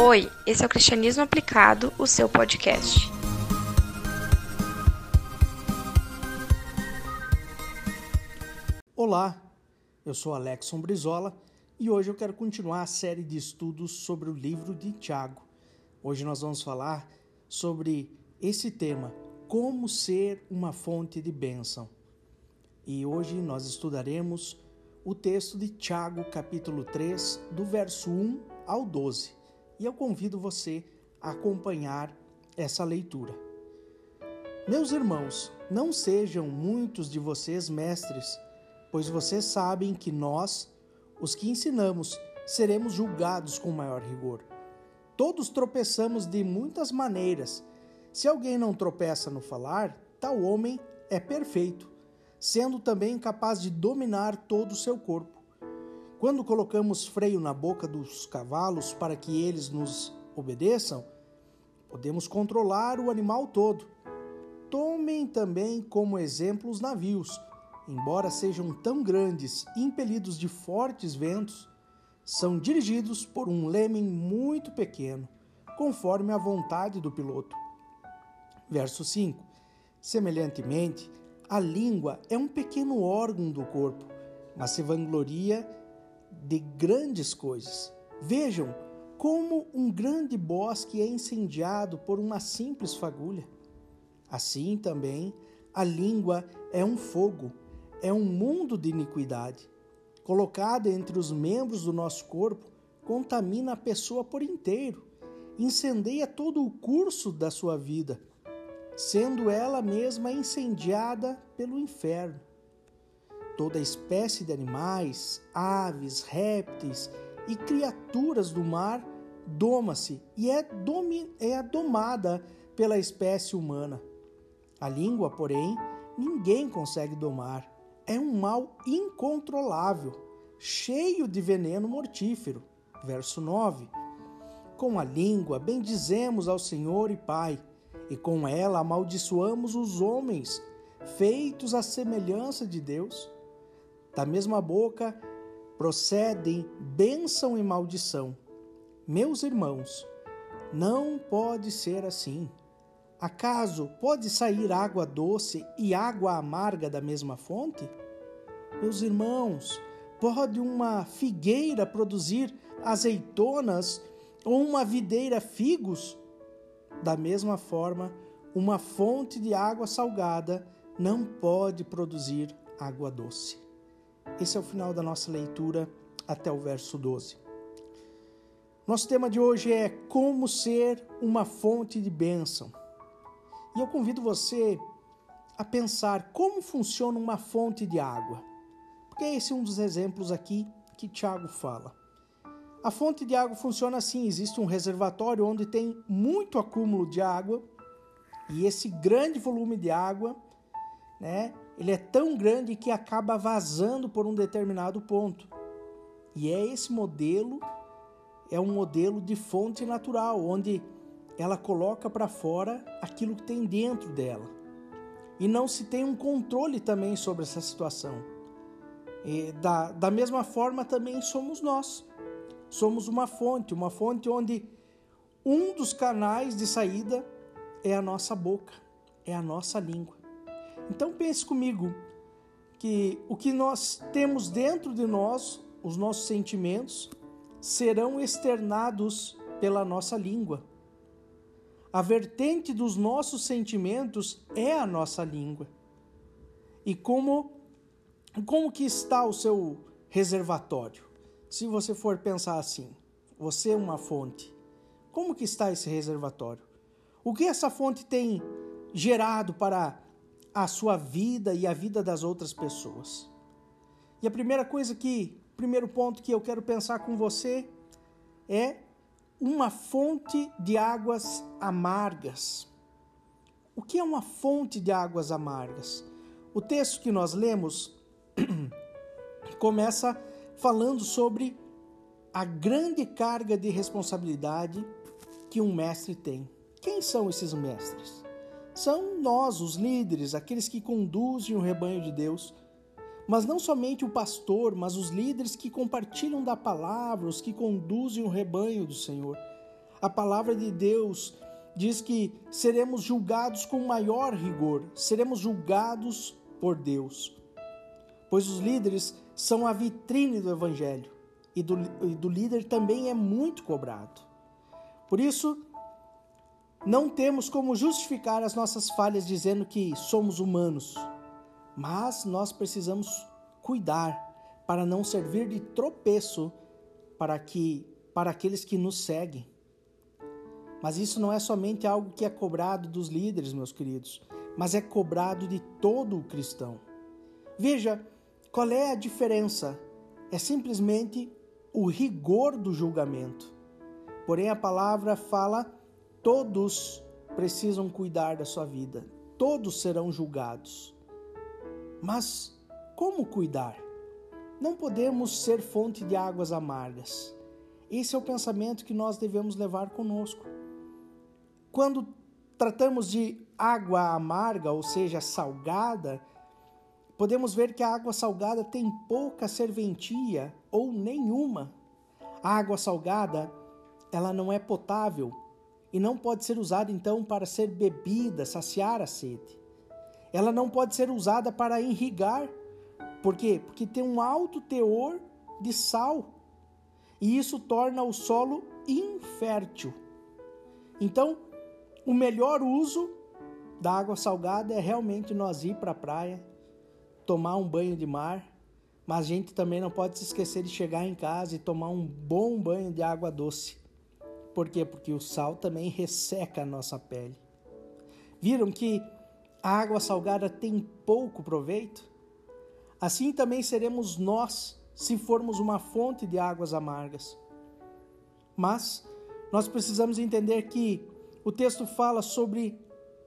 Oi, esse é o Cristianismo Aplicado, o seu podcast. Olá, eu sou Alexson Brizola e hoje eu quero continuar a série de estudos sobre o livro de Tiago. Hoje nós vamos falar sobre esse tema, como ser uma fonte de bênção. E hoje nós estudaremos o texto de Tiago, capítulo 3, do verso 1 ao 12 e eu convido você a acompanhar essa leitura. Meus irmãos, não sejam muitos de vocês mestres, pois vocês sabem que nós, os que ensinamos, seremos julgados com maior rigor. Todos tropeçamos de muitas maneiras. Se alguém não tropeça no falar, tal homem é perfeito, sendo também capaz de dominar todo o seu corpo. Quando colocamos freio na boca dos cavalos para que eles nos obedeçam, podemos controlar o animal todo. Tomem também como exemplo os navios. Embora sejam tão grandes, impelidos de fortes ventos, são dirigidos por um leme muito pequeno, conforme a vontade do piloto. Verso 5: Semelhantemente, a língua é um pequeno órgão do corpo, mas se vangloria de grandes coisas. Vejam como um grande bosque é incendiado por uma simples fagulha. Assim também, a língua é um fogo, é um mundo de iniquidade. Colocada entre os membros do nosso corpo, contamina a pessoa por inteiro, incendeia todo o curso da sua vida, sendo ela mesma incendiada pelo inferno toda espécie de animais, aves, répteis e criaturas do mar doma-se e é, domi é domada pela espécie humana. A língua, porém, ninguém consegue domar. É um mal incontrolável, cheio de veneno mortífero. Verso 9. Com a língua bendizemos ao Senhor e Pai, e com ela amaldiçoamos os homens, feitos à semelhança de Deus. Da mesma boca procedem bênção e maldição. Meus irmãos, não pode ser assim. Acaso pode sair água doce e água amarga da mesma fonte? Meus irmãos, pode uma figueira produzir azeitonas ou uma videira figos? Da mesma forma, uma fonte de água salgada não pode produzir água doce. Esse é o final da nossa leitura até o verso 12. Nosso tema de hoje é como ser uma fonte de bênção. E eu convido você a pensar como funciona uma fonte de água. Porque esse é um dos exemplos aqui que Tiago fala. A fonte de água funciona assim: existe um reservatório onde tem muito acúmulo de água, e esse grande volume de água, né, ele é tão grande que acaba vazando por um determinado ponto. E é esse modelo, é um modelo de fonte natural, onde ela coloca para fora aquilo que tem dentro dela. E não se tem um controle também sobre essa situação. E da, da mesma forma também somos nós. Somos uma fonte, uma fonte onde um dos canais de saída é a nossa boca, é a nossa língua. Então pense comigo que o que nós temos dentro de nós, os nossos sentimentos, serão externados pela nossa língua. A vertente dos nossos sentimentos é a nossa língua. E como como que está o seu reservatório? Se você for pensar assim, você é uma fonte. Como que está esse reservatório? O que essa fonte tem gerado para a sua vida e a vida das outras pessoas. E a primeira coisa que, primeiro ponto que eu quero pensar com você é uma fonte de águas amargas. O que é uma fonte de águas amargas? O texto que nós lemos começa falando sobre a grande carga de responsabilidade que um mestre tem. Quem são esses mestres? São nós, os líderes, aqueles que conduzem o rebanho de Deus. Mas não somente o pastor, mas os líderes que compartilham da palavra, os que conduzem o rebanho do Senhor. A palavra de Deus diz que seremos julgados com maior rigor, seremos julgados por Deus. Pois os líderes são a vitrine do Evangelho e do, e do líder também é muito cobrado. Por isso, não temos como justificar as nossas falhas dizendo que somos humanos, mas nós precisamos cuidar para não servir de tropeço para que para aqueles que nos seguem. Mas isso não é somente algo que é cobrado dos líderes, meus queridos, mas é cobrado de todo o cristão. Veja, qual é a diferença? É simplesmente o rigor do julgamento. Porém, a palavra fala: todos precisam cuidar da sua vida, todos serão julgados. Mas como cuidar? Não podemos ser fonte de águas amargas. Esse é o pensamento que nós devemos levar conosco. Quando tratamos de água amarga, ou seja, salgada, podemos ver que a água salgada tem pouca serventia ou nenhuma. A água salgada, ela não é potável e não pode ser usada então para ser bebida, saciar a sede. Ela não pode ser usada para irrigar. Por quê? Porque tem um alto teor de sal. E isso torna o solo infértil. Então, o melhor uso da água salgada é realmente nós ir para a praia, tomar um banho de mar, mas a gente também não pode se esquecer de chegar em casa e tomar um bom banho de água doce. Por quê? Porque o sal também resseca a nossa pele. Viram que a água salgada tem pouco proveito? Assim também seremos nós se formos uma fonte de águas amargas. Mas nós precisamos entender que o texto fala sobre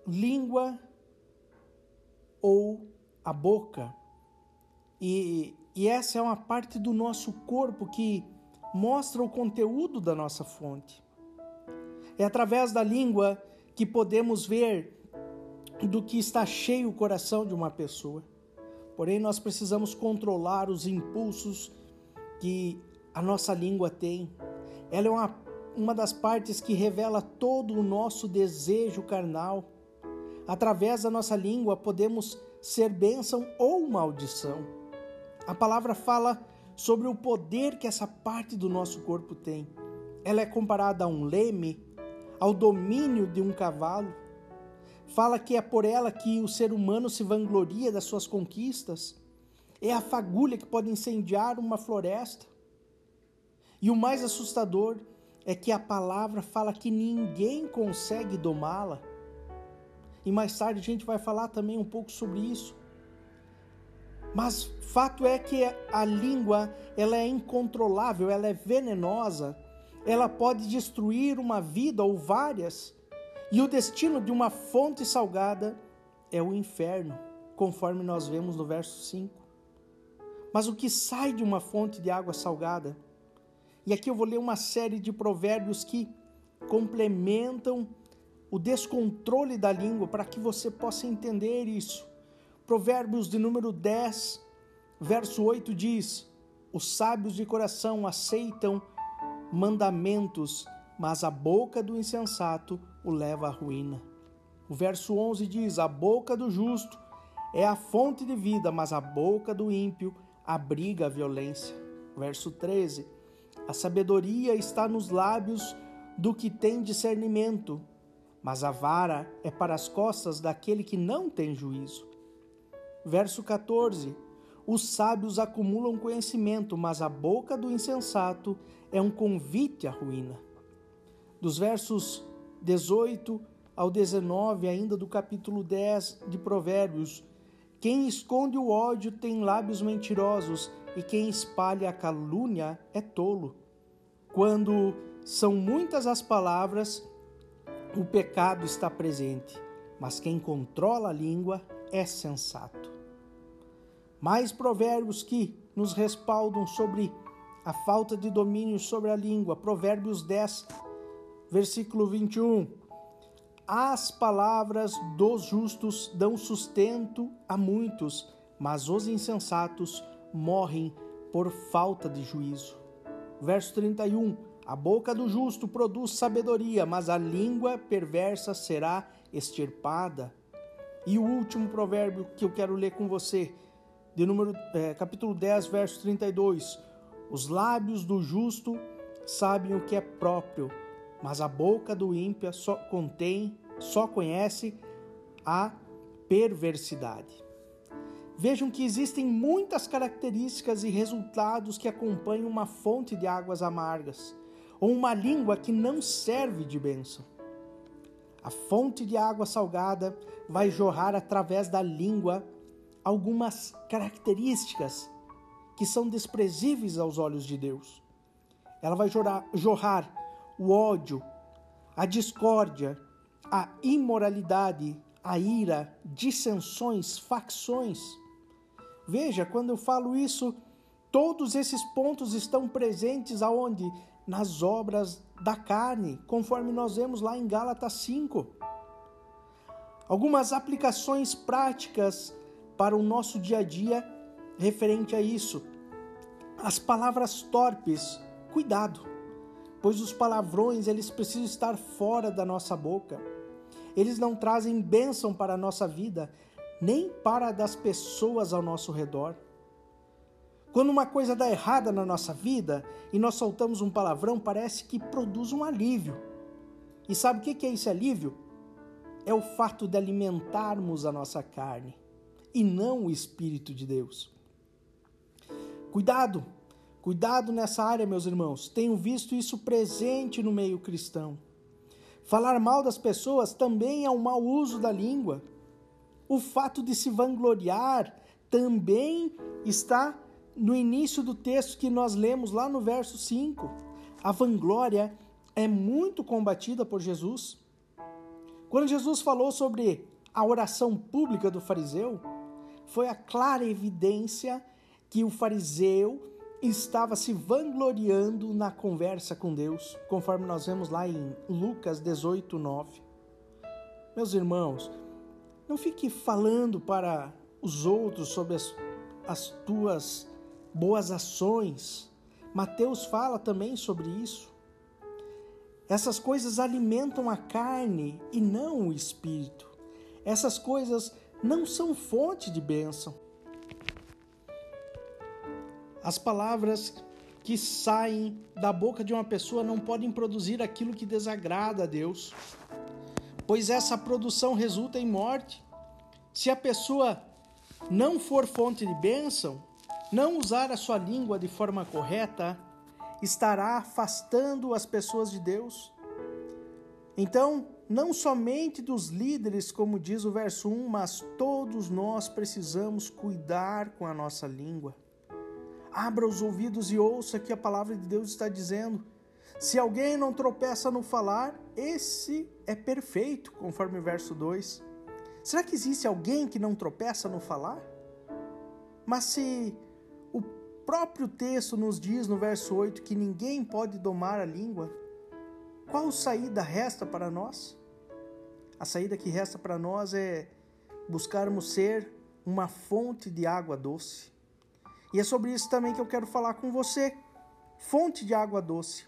língua ou a boca. E, e essa é uma parte do nosso corpo que mostra o conteúdo da nossa fonte. É através da língua que podemos ver do que está cheio o coração de uma pessoa. Porém, nós precisamos controlar os impulsos que a nossa língua tem. Ela é uma uma das partes que revela todo o nosso desejo carnal. Através da nossa língua podemos ser bênção ou maldição. A palavra fala sobre o poder que essa parte do nosso corpo tem. Ela é comparada a um leme, ao domínio de um cavalo. Fala que é por ela que o ser humano se vangloria das suas conquistas. É a fagulha que pode incendiar uma floresta. E o mais assustador é que a palavra fala que ninguém consegue domá-la. E mais tarde a gente vai falar também um pouco sobre isso. Mas fato é que a língua, ela é incontrolável, ela é venenosa, ela pode destruir uma vida ou várias. E o destino de uma fonte salgada é o inferno, conforme nós vemos no verso 5. Mas o que sai de uma fonte de água salgada e aqui eu vou ler uma série de provérbios que complementam o descontrole da língua para que você possa entender isso. Provérbios de número 10, verso 8 diz: Os sábios de coração aceitam mandamentos, mas a boca do insensato o leva à ruína. O verso 11 diz: A boca do justo é a fonte de vida, mas a boca do ímpio abriga a violência. Verso 13: a sabedoria está nos lábios do que tem discernimento, mas a vara é para as costas daquele que não tem juízo. Verso 14: Os sábios acumulam conhecimento, mas a boca do insensato é um convite à ruína. Dos versos 18 ao 19, ainda do capítulo 10 de Provérbios, quem esconde o ódio tem lábios mentirosos e quem espalha a calúnia é tolo. Quando são muitas as palavras, o pecado está presente, mas quem controla a língua é sensato. Mais provérbios que nos respaldam sobre a falta de domínio sobre a língua. Provérbios 10, versículo 21. As palavras dos justos dão sustento a muitos, mas os insensatos morrem por falta de juízo. Verso 31: A boca do justo produz sabedoria, mas a língua perversa será extirpada. E o último provérbio que eu quero ler com você, de número, é, capítulo 10, verso 32. Os lábios do justo sabem o que é próprio, mas a boca do ímpio só contém, só conhece a perversidade. Vejam que existem muitas características e resultados que acompanham uma fonte de águas amargas ou uma língua que não serve de bênção. A fonte de água salgada vai jorrar através da língua algumas características que são desprezíveis aos olhos de Deus. Ela vai jorrar, jorrar o ódio, a discórdia, a imoralidade, a ira, dissensões, facções. Veja, quando eu falo isso, todos esses pontos estão presentes aonde? nas obras da carne, conforme nós vemos lá em Gálatas 5. Algumas aplicações práticas para o nosso dia a dia referente a isso. As palavras torpes, cuidado, pois os palavrões eles precisam estar fora da nossa boca. Eles não trazem bênção para a nossa vida, nem para das pessoas ao nosso redor. Quando uma coisa dá errada na nossa vida e nós soltamos um palavrão, parece que produz um alívio. E sabe o que é esse alívio? É o fato de alimentarmos a nossa carne e não o Espírito de Deus. Cuidado, cuidado nessa área, meus irmãos. Tenho visto isso presente no meio cristão. Falar mal das pessoas também é um mau uso da língua. O fato de se vangloriar também está no início do texto que nós lemos lá no verso 5, a vanglória é muito combatida por Jesus. Quando Jesus falou sobre a oração pública do fariseu, foi a clara evidência que o fariseu estava se vangloriando na conversa com Deus, conforme nós vemos lá em Lucas 18, 9. Meus irmãos, não fique falando para os outros sobre as, as tuas boas ações. Mateus fala também sobre isso. Essas coisas alimentam a carne e não o espírito. Essas coisas não são fonte de bênção. As palavras que saem da boca de uma pessoa não podem produzir aquilo que desagrada a Deus, pois essa produção resulta em morte. Se a pessoa não for fonte de bênção, não usar a sua língua de forma correta estará afastando as pessoas de Deus. Então, não somente dos líderes, como diz o verso 1, mas todos nós precisamos cuidar com a nossa língua. Abra os ouvidos e ouça que a palavra de Deus está dizendo. Se alguém não tropeça no falar, esse é perfeito, conforme o verso 2. Será que existe alguém que não tropeça no falar? Mas se o próprio texto nos diz no verso 8 que ninguém pode domar a língua. Qual saída resta para nós? A saída que resta para nós é buscarmos ser uma fonte de água doce. E é sobre isso também que eu quero falar com você. Fonte de água doce.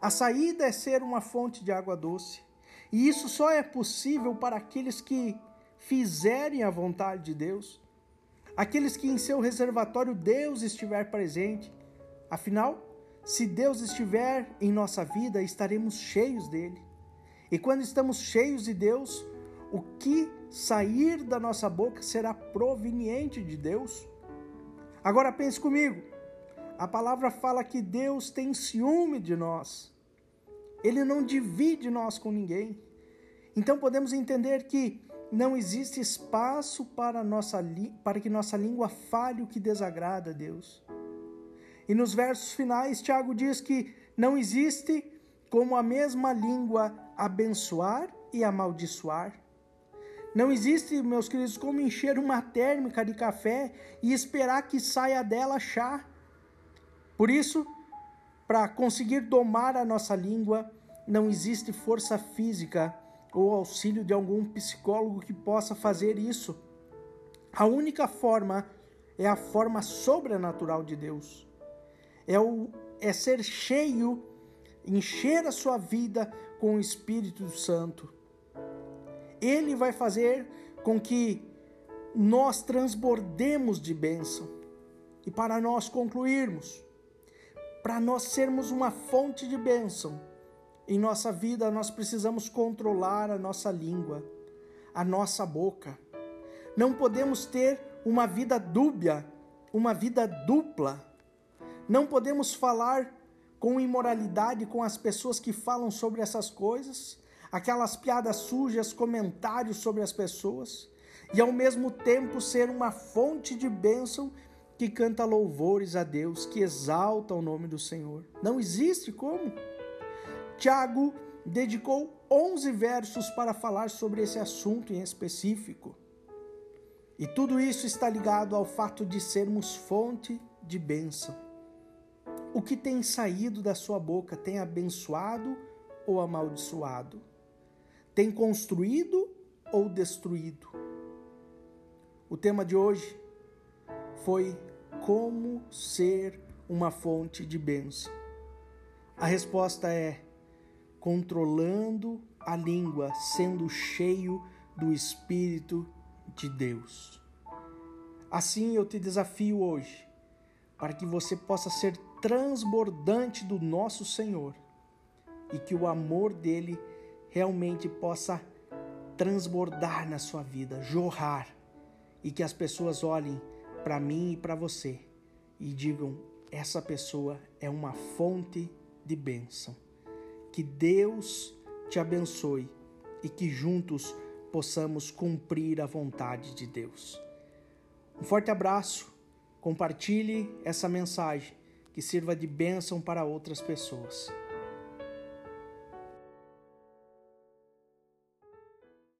A saída é ser uma fonte de água doce. E isso só é possível para aqueles que fizerem a vontade de Deus aqueles que em seu reservatório Deus estiver presente. Afinal, se Deus estiver em nossa vida, estaremos cheios dele. E quando estamos cheios de Deus, o que sair da nossa boca será proveniente de Deus. Agora pense comigo. A palavra fala que Deus tem ciúme de nós. Ele não divide nós com ninguém. Então podemos entender que não existe espaço para, nossa, para que nossa língua fale o que desagrada a Deus. E nos versos finais, Tiago diz que não existe como a mesma língua abençoar e amaldiçoar. Não existe, meus queridos, como encher uma térmica de café e esperar que saia dela chá. Por isso, para conseguir domar a nossa língua, não existe força física ou auxílio de algum psicólogo que possa fazer isso. A única forma é a forma sobrenatural de Deus. É, o, é ser cheio encher a sua vida com o Espírito Santo. Ele vai fazer com que nós transbordemos de bênção. E para nós concluirmos, para nós sermos uma fonte de bênção em nossa vida, nós precisamos controlar a nossa língua, a nossa boca. Não podemos ter uma vida dúbia, uma vida dupla. Não podemos falar com imoralidade com as pessoas que falam sobre essas coisas, aquelas piadas sujas, comentários sobre as pessoas, e ao mesmo tempo ser uma fonte de bênção que canta louvores a Deus, que exalta o nome do Senhor. Não existe como. Tiago dedicou 11 versos para falar sobre esse assunto em específico. E tudo isso está ligado ao fato de sermos fonte de bênção. O que tem saído da sua boca tem abençoado ou amaldiçoado? Tem construído ou destruído? O tema de hoje foi como ser uma fonte de bênção. A resposta é controlando a língua, sendo cheio do Espírito de Deus. Assim eu te desafio hoje, para que você possa ser transbordante do nosso Senhor e que o amor dele realmente possa transbordar na sua vida, jorrar e que as pessoas olhem para mim e para você e digam: essa pessoa é uma fonte de bênção. Que Deus te abençoe e que juntos possamos cumprir a vontade de Deus. Um forte abraço, compartilhe essa mensagem que sirva de bênção para outras pessoas.